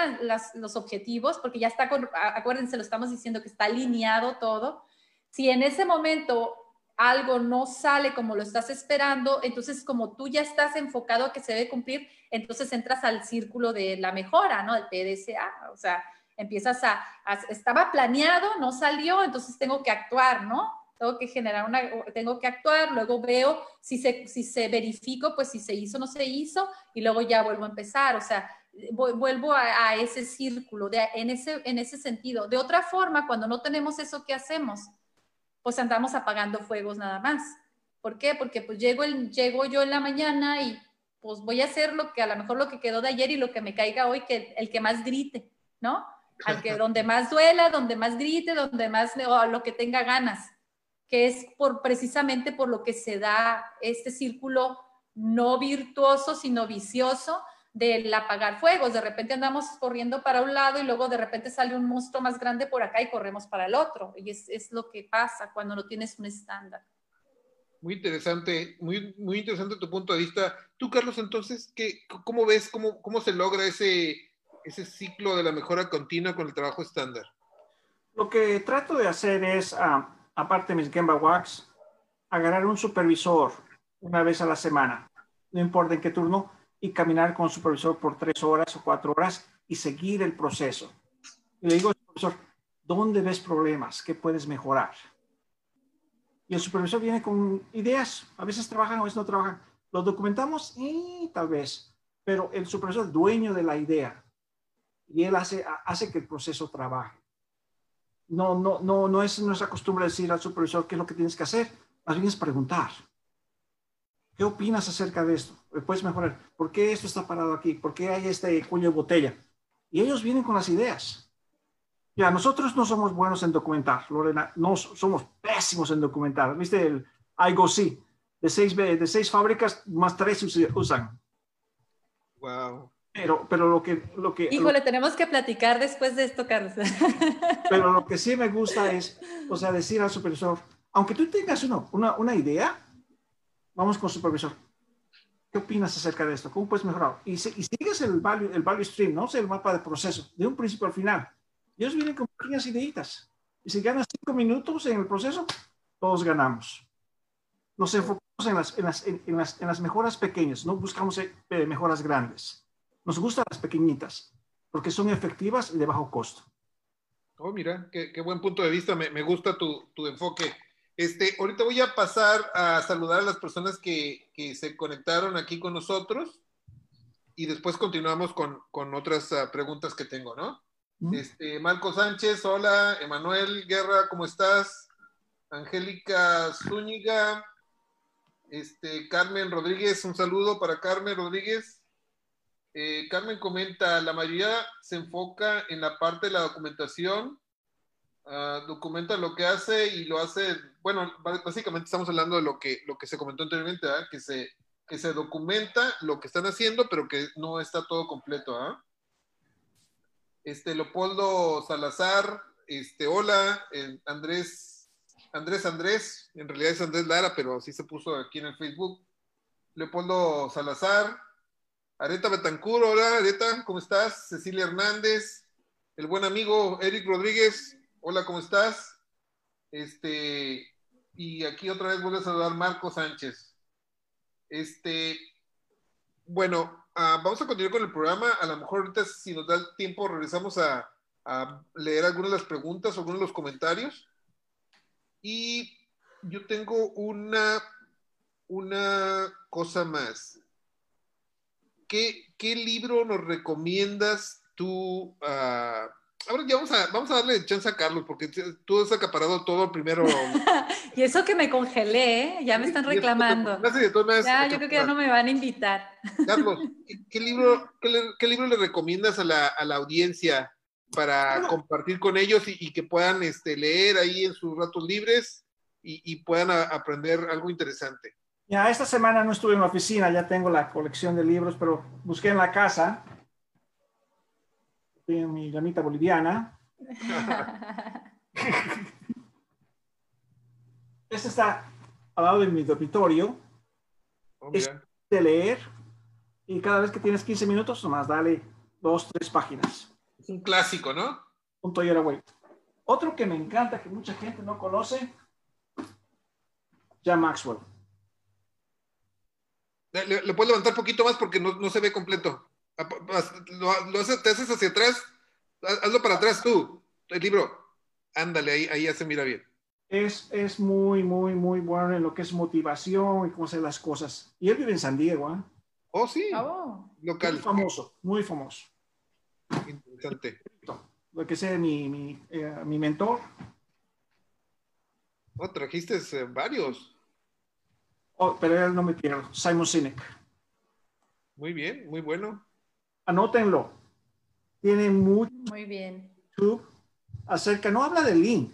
los objetivos, porque ya está, acuérdense, lo estamos diciendo que está alineado todo. Si en ese momento algo no sale como lo estás esperando, entonces como tú ya estás enfocado a que se debe cumplir, entonces entras al círculo de la mejora, ¿no? El PDCA, o sea, empiezas a, estaba planeado, no salió, entonces tengo que actuar, ¿no? Tengo que generar una, tengo que actuar, luego veo si se, si se verifico, pues si se hizo o no se hizo, y luego ya vuelvo a empezar, o sea, vuelvo a, ese círculo, de, en, ese, en ese sentido. De otra forma, cuando no tenemos eso, ¿qué hacemos? Pues andamos apagando fuegos nada más. ¿Por qué? Porque pues llego, el, llego yo en la mañana y pues voy a hacer lo que a lo mejor lo que quedó de ayer y lo que me caiga hoy, que el que más grite, ¿no? al que donde más duela, donde más grite, donde más o lo que tenga ganas, que es por precisamente por lo que se da este círculo no virtuoso, sino vicioso del apagar fuegos. De repente andamos corriendo para un lado y luego de repente sale un monstruo más grande por acá y corremos para el otro. Y es, es lo que pasa cuando no tienes un estándar. Muy interesante, muy, muy interesante tu punto de vista. Tú, Carlos, entonces, ¿qué, ¿cómo ves, cómo, cómo se logra ese, ese ciclo de la mejora continua con el trabajo estándar? Lo que trato de hacer es, ah, aparte mis Gemba Wax, agarrar un supervisor una vez a la semana, no importa en qué turno, y caminar con el supervisor por tres horas o cuatro horas y seguir el proceso. Y le digo al supervisor, ¿dónde ves problemas? ¿Qué puedes mejorar? Y el supervisor viene con ideas, a veces trabajan, a veces no trabajan. Lo documentamos y tal vez, pero el supervisor es dueño de la idea y él hace, hace que el proceso trabaje. No, no, no, no es nuestra costumbre decir al supervisor qué es lo que tienes que hacer, más bien es preguntar. ¿Qué opinas acerca de esto? ¿Puedes mejorar? ¿Por qué esto está parado aquí? ¿Por qué hay este cuello de botella? Y ellos vienen con las ideas. Ya, nosotros no somos buenos en documentar, Lorena, no somos pésimos en documentar. ¿Viste el I sí? De seis, de seis fábricas, más tres usan. Wow. Pero, pero lo que... Lo que Híjole, tenemos que platicar después de esto, Carlos. Pero lo que sí me gusta es, o sea, decir al supervisor, aunque tú tengas uno, una, una idea, vamos con supervisor. ¿Qué opinas acerca de esto? ¿Cómo puedes mejorar? Y, y sigues el value, el value stream, ¿no? O sea, el mapa de proceso, de un principio al final. Ellos vienen con pequeñas ideitas. Y si ganas cinco minutos en el proceso, todos ganamos. Nos enfocamos en las, en las, en, las, en las mejoras pequeñas, no buscamos eh, mejoras grandes. Nos gustan las pequeñitas porque son efectivas y de bajo costo. Oh, mira, qué, buen punto de vista. Me, gusta tu, enfoque. Este, ahorita voy a pasar a saludar a las personas que, se conectaron aquí con nosotros y después continuamos con, otras ah, preguntas que tengo, ¿no? Este, Marco Sánchez, hola. Emanuel Guerra, ¿cómo estás? Angélica Zúñiga, este, Carmen Rodríguez, un saludo para Carmen Rodríguez. Eh, Carmen comenta, la mayoría se enfoca en la parte de la documentación, ah, documenta lo que hace y lo hace, bueno, básicamente estamos hablando de lo que, lo que se comentó anteriormente, que, se, que se documenta lo que están haciendo, pero que no está todo completo. ¿ah? Este, Leopoldo Salazar, este, hola, Andrés, Andrés Andrés, en realidad es Andrés Lara, pero así se puso aquí en el Facebook. Leopoldo Salazar, Areta Betancur, hola Areta, ¿cómo estás? Cecilia Hernández, el buen amigo Eric Rodríguez, hola, ¿cómo estás? Este, y aquí otra vez vuelvo a saludar Marco Sánchez. Este, bueno, ah, vamos a continuar con el programa. A lo mejor ahorita, si nos da el tiempo, regresamos a, a leer algunas de las preguntas, algunos de los comentarios. Y yo tengo una, una cosa más. ¿Qué, libro nos recomiendas tú? Uh, ahora ya vamos a, vamos a darle chance a Carlos, porque tú has acaparado todo primero. y eso que me congelé, ¿eh? ya me están reclamando. ya, yo creo que ya no me van a invitar. Carlos, ¿qué, libro, qué, libro le recomiendas a la, a la audiencia para compartir con ellos y, que puedan este, leer ahí en sus ratos libres y, y puedan aprender algo interesante? Ya, esta semana no estuve en la oficina, ya tengo la colección de libros, pero busqué en la casa. Tengo mi llamita boliviana. este está al lado de mi dormitorio. Oh, es de leer y cada vez que tienes 15 minutos, nomás dale dos, tres páginas. Es un clásico, ¿no? Un Toyota Way. Otro que me encanta, que mucha gente no conoce, Jan Maxwell. Le, puedes levantar un poquito más porque no, no se ve completo. Ah, Lo, lo haces- te haces hacia atrás. Haz- Hazlo para atrás tú, el libro. Ándale, ahí, ahí ya se mira bien. Es, es muy, muy, muy bueno en lo que es motivación y cómo hacer las cosas. Y él vive en San Diego, ¿ah? Oh, sí, Oh, Muy local. famoso, muy famoso. Interesante. Lo que sea mi, mi, eh, mi mentor. Oh, trajiste eh, varios. Oh, pero él no me pierdo, Simon Sinek. Muy bien, muy bueno. Anótenlo. Tiene mucho muy bien. YouTube acerca, no habla de Lean,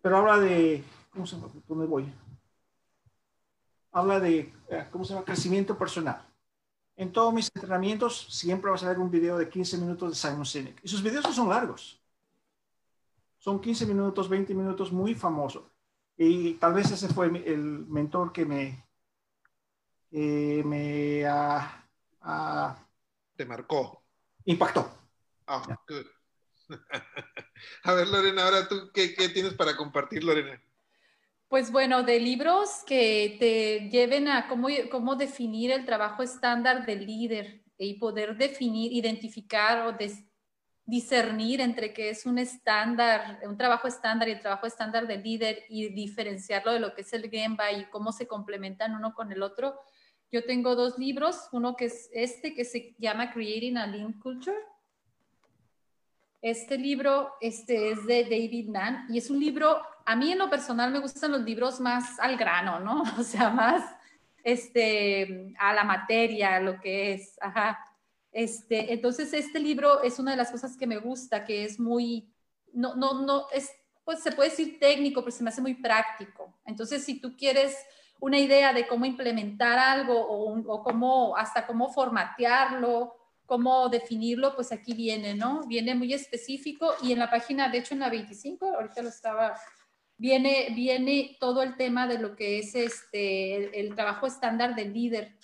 pero habla de, ¿cómo se llama? ¿Dónde voy? Habla de, eh, ¿cómo se llama? Crecimiento personal. En todos mis entrenamientos siempre vas a ver un video de 15 minutos de Simon Sinek. Y sus videos no son largos. Son 15 minutos, 20 minutos, muy famoso. Y tal vez ese fue el mentor que me, me ah, ah, Te marcó. impactó. Ah, good. A ver, Lorena, ahora tú, ¿qué, qué tienes para compartir, Lorena? Pues bueno, de libros que te lleven a cómo, cómo definir el trabajo estándar del líder y poder definir, identificar o des- discernir entre qué es un estándar, un trabajo estándar y el trabajo estándar del líder y diferenciarlo de lo que es el Gemba y cómo se complementan uno con el otro. Yo tengo dos libros, uno que es este que se llama Creating a Lean Culture este libro este, es de David Mann y es un libro, a mí en lo personal me gustan los libros más al grano, ¿no? O sea, más este, a la materia, lo que es. Ajá. Este, entonces, este libro es una de las cosas que me gusta, que es muy, no, no, no, es, pues se puede decir técnico, pero se me hace muy práctico. Entonces, si tú quieres una idea de cómo implementar algo o, un- o cómo, hasta cómo formatearlo, cómo definirlo, pues aquí viene, ¿no? Viene muy específico y en la página, de hecho en la 25, ahorita lo estaba, viene, viene todo el tema de lo que es este, el, el trabajo estándar del líder.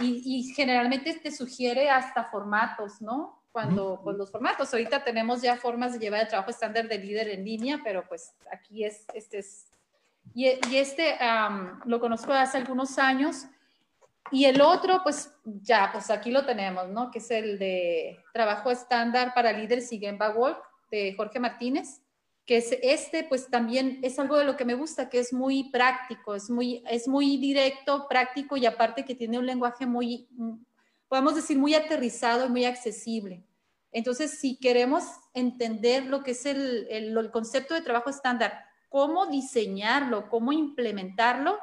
Y, y generalmente te sugiere hasta formatos, ¿no? Cuando, pues los formatos, ahorita tenemos ya formas de llevar el trabajo estándar del líder en línea, pero pues aquí es, este es, y, y este am, lo conozco hace algunos años y el otro, pues ya, pues aquí lo tenemos, ¿no? Que es el de trabajo estándar para líderes y Gemba Walk de Jorge Martínez, que es este, pues también es algo de lo que me gusta, que es muy práctico, es muy, es muy directo, práctico y aparte que tiene un lenguaje muy, podemos decir, muy aterrizado y muy accesible. Entonces, si queremos entender lo que es el, el, el concepto de trabajo estándar, cómo diseñarlo, cómo implementarlo,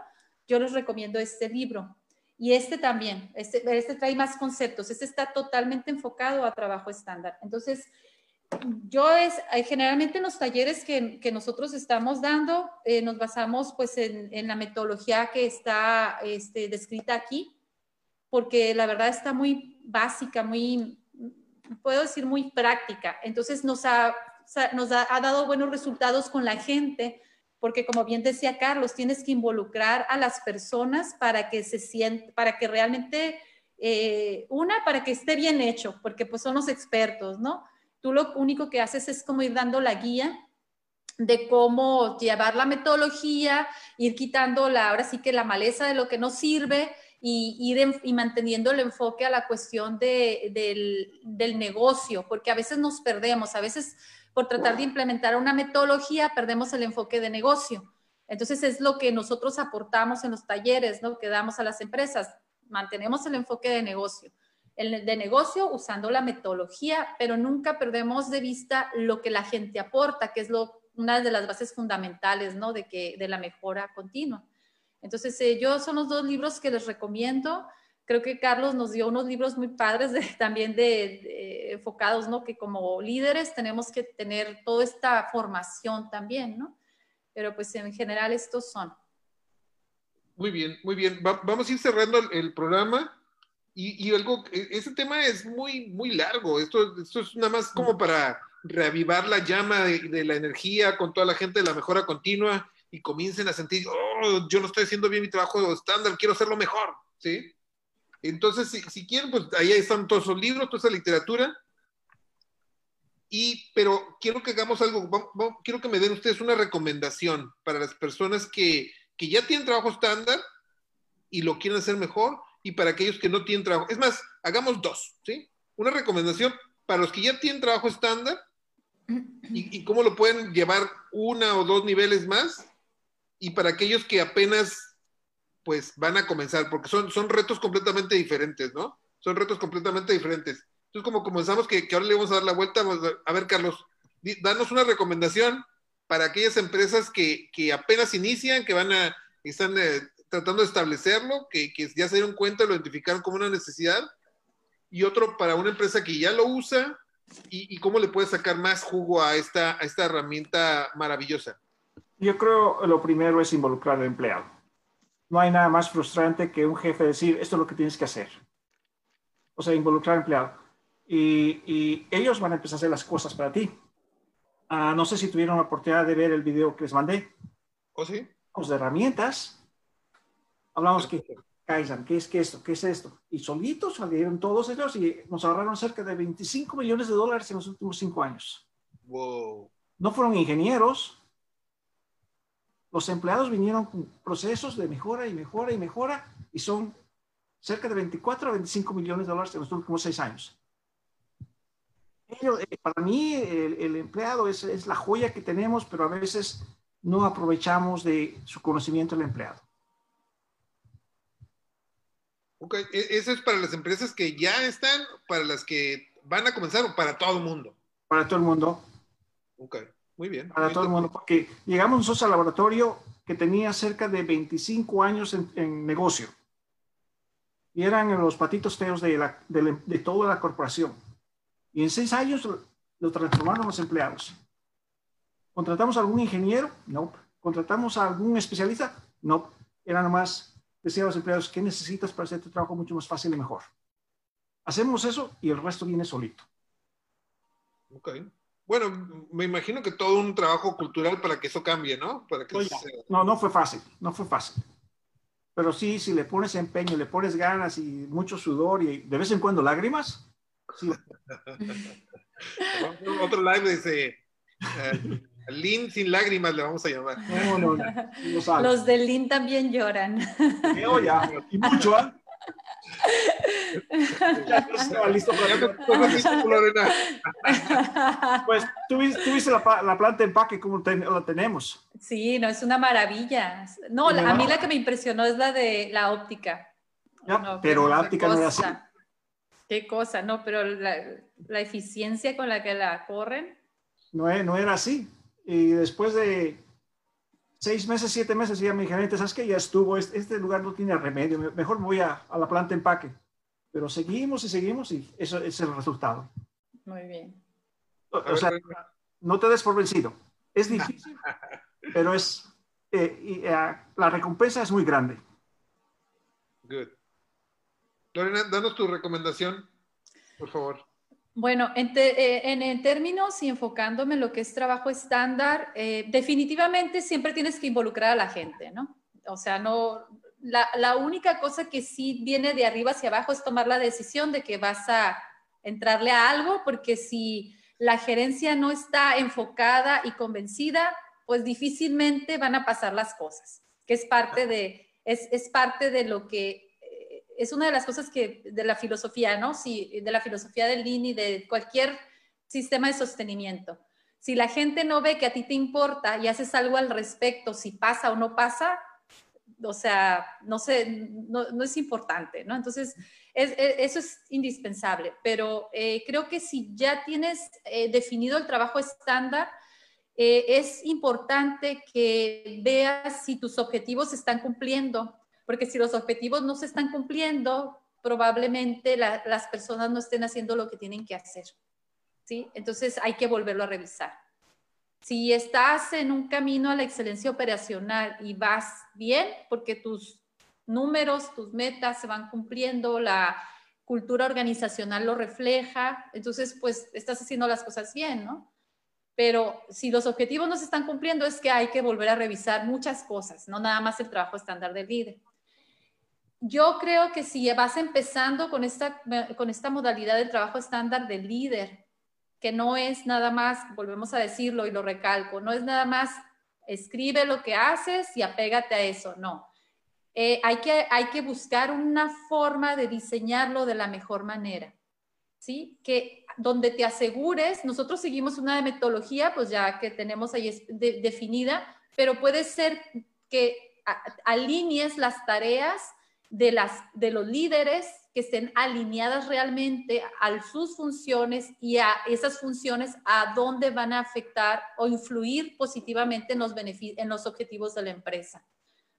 yo les recomiendo este libro. Y este también, este, este trae más conceptos, este está totalmente enfocado a trabajo estándar. Entonces, yo es, eh, generalmente en los talleres que, que nosotros estamos dando, eh, nos basamos pues en, en, la metodología que está este, descrita aquí, porque la verdad está muy básica, muy, puedo decir, muy práctica. Entonces, nos ha, nos ha, ha dado buenos resultados con la gente porque como bien decía Carlos, tienes que involucrar a las personas para que se sientan, para que realmente, eh, una, para que esté bien hecho, porque pues son los expertos, ¿no? Tú lo único que haces es como ir dando la guía de cómo llevar la metodología, ir quitando la, ahora sí que la maleza de lo que no sirve y ir manteniendo el enfoque a la cuestión de, del, del negocio, porque a veces nos perdemos, a veces por tratar de implementar una metodología, perdemos el enfoque de negocio. Entonces es lo que nosotros aportamos en los talleres, ¿no? Que damos a las empresas. Mantenemos el enfoque de negocio. De negocio usando la metodología, pero nunca perdemos de vista lo que la gente aporta, que es lo, una de las bases fundamentales, ¿no? De, que, de la mejora continua. Entonces, eh, yo son los dos libros que les recomiendo creo que Carlos nos dio unos libros muy padres también de, enfocados, ¿no? Que como líderes tenemos que tener toda esta formación también, ¿no? Pero pues en general estos son. Muy bien, muy bien. vamos a ir cerrando el, programa. Y, algo, e, ese tema es muy, muy largo. Esto, esto es nada más como para reavivar la llama de, la energía con toda la gente de la mejora continua y comiencen a sentir, oh, yo no estoy haciendo bien mi trabajo estándar, quiero hacerlo mejor, ¿sí? Entonces, si, si quieren, pues ahí están todos esos libros, toda esa literatura. Y, pero quiero que hagamos algo, quiero que me den ustedes una recomendación para las personas que, que ya tienen trabajo estándar y lo quieren hacer mejor, y para aquellos que no tienen trabajo. Es más, hagamos dos, ¿sí? Una recomendación para los que ya tienen trabajo estándar y, cómo lo pueden llevar una o dos niveles más, y para aquellos que apenas pues van a comenzar, porque son, son retos completamente diferentes, ¿no? Son retos completamente diferentes. Entonces, como comenzamos, que, ahora le vamos a dar la vuelta, a ver, Carlos, danos una recomendación para aquellas empresas que, que apenas inician, que van a, están eh, tratando de establecerlo, que, que, ya se dieron cuenta, lo identificaron como una necesidad, y otro para una empresa que ya lo usa, y, y cómo le puede sacar más jugo a esta, a esta herramienta maravillosa. Yo creo lo primero es involucrar al empleado. No hay nada más frustrante que un jefe decir, esto es lo que tienes que hacer. O sea, involucrar al empleado. Y, y ellos van a empezar a hacer las cosas para ti. Ah, no sé si tuvieron la oportunidad de ver el video que les mandé. ¿O ¿Oh, sí? Los de herramientas. Hablamos que Kaizen, ¿qué es que esto? ¿Qué es esto? Y solitos salieron todos ellos y nos ahorraron cerca de 25 millones de dólares en los últimos cinco años. Wow. No fueron ingenieros, los empleados vinieron con procesos de mejora y mejora y mejora y son cerca de 24 a 25 millones de dólares en los últimos seis años. Eh, para mí, el, empleado es, es, la joya que tenemos, pero a veces no aprovechamos de su conocimiento del empleado. Ok, e, eso es para las empresas que ya están, para las que van a comenzar o para todo el mundo. Para todo el mundo. Ok. Muy bien. Para todo el mundo, porque llegamos nosotros al laboratorio que tenía cerca de 25 años en, negocio. Y eran los patitos feos de, la, de, toda la corporación. Y en seis años lo, transformaron los empleados. ¿Contratamos a algún ingeniero? No. ¿Contratamos a algún especialista? No. Era nomás decir a los empleados, ¿qué necesitas para hacer tu trabajo mucho más fácil y mejor? Hacemos eso y el resto viene solito. Ok bueno, me imagino que todo un trabajo cultural para que eso cambie, ¿no? Para que No, no fue fácil, no fue fácil. Pero sí, si le pones empeño, le pones ganas y mucho sudor y de vez en cuando lágrimas. Sí. Otro live dice, Lin sin lágrimas le vamos a llamar. No, no, no. Los de Lin también lloran. ya, y mucho, ¿eh? pues tú, viste la, la, planta de empaque como la tenemos. Sí, no, es una maravilla. No, a mí la que me impresionó es la de la óptica. pero la óptica no era así. Qué cosa, no, pero la, la, eficiencia con la que la corren. No, no era así. Y después de seis meses, siete meses, ya mi gerente, ¿sabes qué? Ya estuvo, este, lugar no tiene remedio, mejor voy a, a, la planta empaque. Pero seguimos y seguimos y eso es el resultado. Muy bien. O, sea, no te des por vencido. Es difícil, pero es, eh, y, eh, la recompensa es muy grande. Good. Lorena, danos tu recomendación, por favor. Bueno, eh, en, términos y enfocándome en lo que es trabajo estándar, eh, definitivamente siempre tienes que involucrar a la gente, ¿no? O sea, no, la, única cosa que sí viene de arriba hacia abajo es tomar la decisión de que vas a entrarle a algo, porque si la gerencia no está enfocada y convencida, pues difícilmente van a pasar las cosas, que es parte de, es, es parte de lo que es una de las cosas que de la filosofía, ¿no? Si, de la filosofía del Lean y de cualquier sistema de sostenimiento. Si la gente no ve que a ti te importa y haces algo al respecto, si pasa o no pasa, o sea, no sé, no, es importante, ¿no? Entonces, eso es indispensable, pero eh, creo que si ya tienes eh, definido el trabajo estándar, eh, es importante que veas si tus objetivos se están cumpliendo porque si los objetivos no se están cumpliendo, probablemente las personas no estén haciendo lo que tienen que hacer. ¿sí? Entonces hay que volverlo a revisar. Si estás en un camino a la excelencia operacional y vas bien, porque tus números, tus metas se van cumpliendo, la cultura organizacional lo refleja, entonces pues estás haciendo las cosas bien, ¿no? Pero si los objetivos no se están cumpliendo es que hay que volver a revisar muchas cosas, no nada más el trabajo estándar del líder. Yo creo que si vas empezando con esta, con esta modalidad del trabajo estándar del líder, que no es nada más, volvemos a decirlo y lo recalco, no es nada más escribe lo que haces y apégate a eso, no. Eh, hay, que, hay que buscar una forma de diseñarlo de la mejor manera, ¿sí? Que donde te asegures, nosotros seguimos una metodología, pues ya que tenemos ahí definida, pero puede ser que alinees las tareas de, las, de los líderes que estén alineadas realmente a sus funciones y a esas funciones a dónde van a afectar o influir positivamente en los, en los objetivos de la empresa.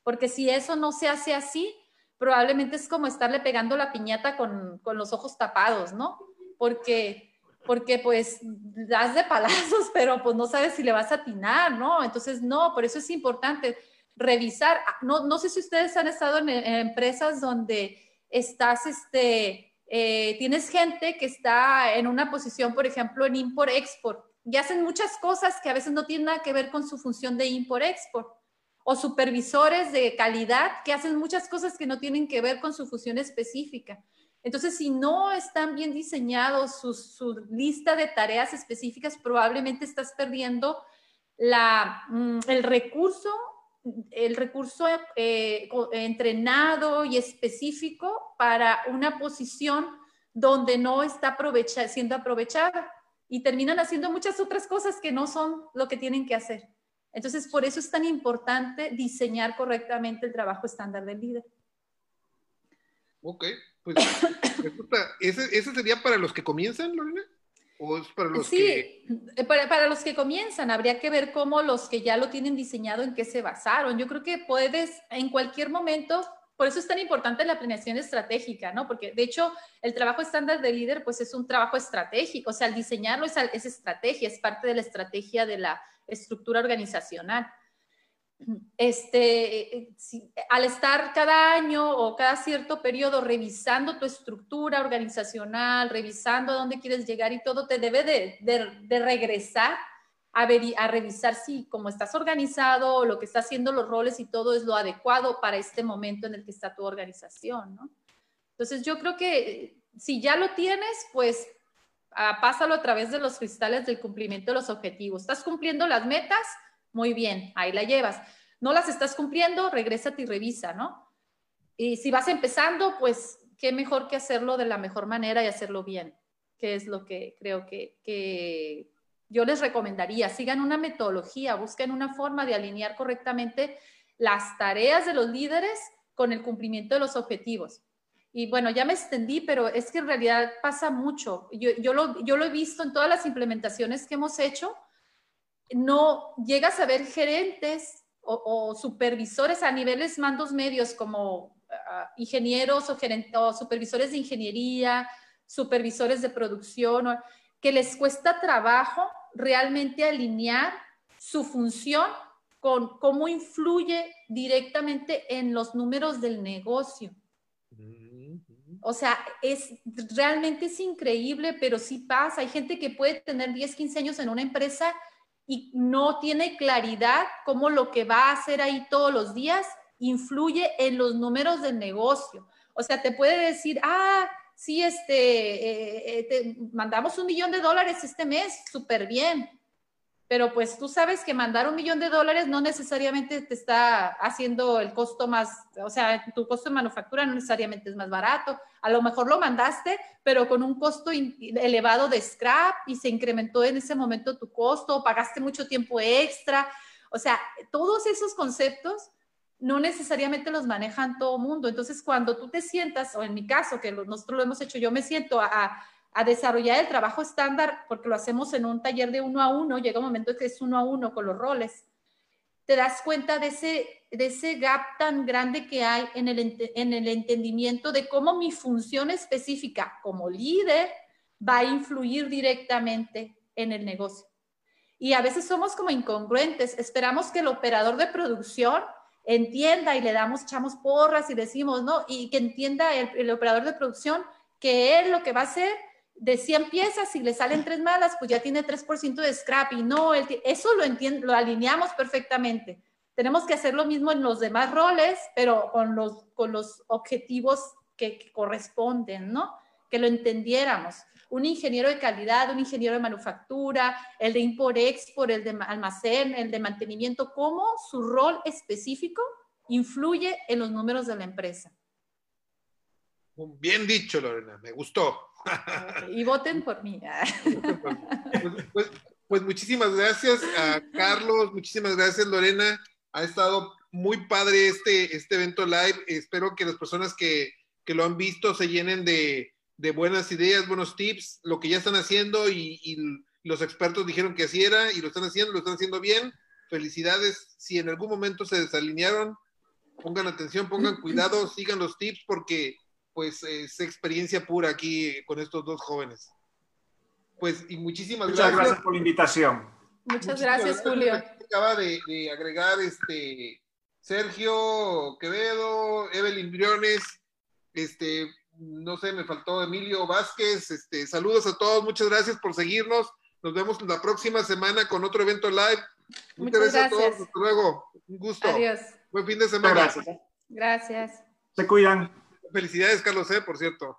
Porque si eso no se hace así, probablemente es como estarle pegando la piñata con, con los ojos tapados, ¿no? Porque, porque pues das de palazos, pero pues no sabes si le vas a atinar, ¿no? Entonces, no, por eso es importante revisar. No, no sé si ustedes han estado en empresas donde estás, este, eh, tienes gente que está en una posición, por ejemplo, en import-export y hacen muchas cosas que a veces no tienen nada que ver con su función de import-export. O supervisores de calidad que hacen muchas cosas que no tienen que ver con su función específica. Entonces, si no están bien diseñados su, su lista de tareas específicas, probablemente estás perdiendo la, mm, el recurso el recurso eh, entrenado y específico para una posición donde no está siendo aprovechada y terminan haciendo muchas otras cosas que no son lo que tienen que hacer. Entonces, por eso es tan importante diseñar correctamente el trabajo estándar del líder. Ok, pues ¿ese, ¿ese sería para los que comienzan, Lorena? ¿O es para los sí, eh, Para, los que comienzan, habría que ver cómo los que ya lo tienen diseñado, en qué se basaron. Yo creo que puedes en cualquier momento, por eso es tan importante la planeación estratégica, ¿no? Porque de hecho el trabajo estándar de líder pues es un trabajo estratégico, o sea, el diseñarlo es, es estrategia, es parte de la estrategia de la estructura organizacional este, al estar cada año o cada cierto periodo revisando tu estructura organizacional, revisando a dónde quieres llegar y todo, te debe de, regresar a, ver, a revisar si como estás organizado, lo que está haciendo los roles y todo es lo adecuado para este momento en el que está tu organización, ¿no? Entonces yo creo que si ya lo tienes, pues ah, pásalo a través de los cristales del cumplimiento de los objetivos. ¿Estás cumpliendo las metas? Muy bien, ahí la llevas. No las estás cumpliendo, regrésate y revisa, ¿no? Y si vas empezando, pues qué mejor que hacerlo de la mejor manera y hacerlo bien, que es lo que creo que, yo les recomendaría. Sigan una metodología, busquen una forma de alinear correctamente las tareas de los líderes con el cumplimiento de los objetivos. Y bueno, ya me extendí, pero es que en realidad pasa mucho. Yo, yo, lo, yo lo he visto en todas las implementaciones que hemos hecho no llegas a ver gerentes o, supervisores a niveles mandos medios como ah, ingenieros o, o, supervisores de ingeniería, supervisores de producción, que les cuesta trabajo realmente alinear su función con cómo influye directamente en los números del negocio. O sea, es realmente es increíble, pero sí pasa. Hay gente que puede tener 10, 15 años en una empresa y no tiene claridad cómo lo que va a hacer ahí todos los días influye en los números del negocio. O sea, te puede decir, ah, sí, este, eh, eh, te mandamos un millón de dólares este mes, súper bien, pero pues tú sabes que mandar un millón de dólares no necesariamente te está haciendo el costo más, o sea, tu costo de manufactura no necesariamente es más barato. A lo mejor lo mandaste, pero con un costo elevado de scrap y se incrementó en ese momento tu costo, pagaste mucho tiempo extra. O sea, todos esos conceptos no necesariamente los manejan todo mundo. Entonces, cuando tú te sientas, o en mi caso, que nosotros lo hemos hecho, yo me siento a a desarrollar el trabajo estándar, porque lo hacemos en un taller de uno a uno, llega un momento que es uno a uno con los roles, te das cuenta de ese, de ese gap tan grande que hay en el, en el entendimiento de cómo mi función específica como líder va a influir directamente en el negocio. Y a veces somos como incongruentes, esperamos que el operador de producción entienda y le damos, echamos porras y decimos, ¿no? Y que entienda el, operador de producción que él lo que va a hacer de 100 piezas, si le salen tres malas, pues ya tiene 3% de scrap y no, eso lo entiendo, lo alineamos perfectamente. Tenemos que hacer lo mismo en los demás roles, pero con los, con los objetivos que, que corresponden, ¿no? Que lo entendiéramos un ingeniero de calidad, un ingeniero de manufactura, el de import-export, el de almacén, el de mantenimiento, cómo su rol específico influye en los números de la empresa. Bien dicho, Lorena, me gustó. Y voten por mí. Pues, pues, pues, muchísimas gracias a Carlos, muchísimas gracias Lorena. Ha estado muy padre este, este evento live. Espero que las personas que, que lo han visto se llenen de, de buenas ideas, buenos tips, lo que ya están haciendo y, los expertos dijeron que así era y lo están haciendo, lo están haciendo bien. Felicidades. Si en algún momento se desalinearon, pongan atención, pongan cuidado, sigan los tips porque pues es experiencia pura aquí con estos dos jóvenes. Pues y muchísimas Muchas gracias. por la invitación. Muchas, gracias, Julio. Acaba de, de, agregar este Sergio Quevedo, Evelyn Briones, este, no sé, me faltó Emilio Vázquez. Este, saludos a todos, muchas gracias por seguirnos. Nos vemos la próxima semana con otro evento live. Muchas, gracias a todos. Hasta luego. Un gusto. Adiós. Buen fin de semana. Gracias. Gracias. Se cuidan. Felicidades, Carlos, eh, por cierto.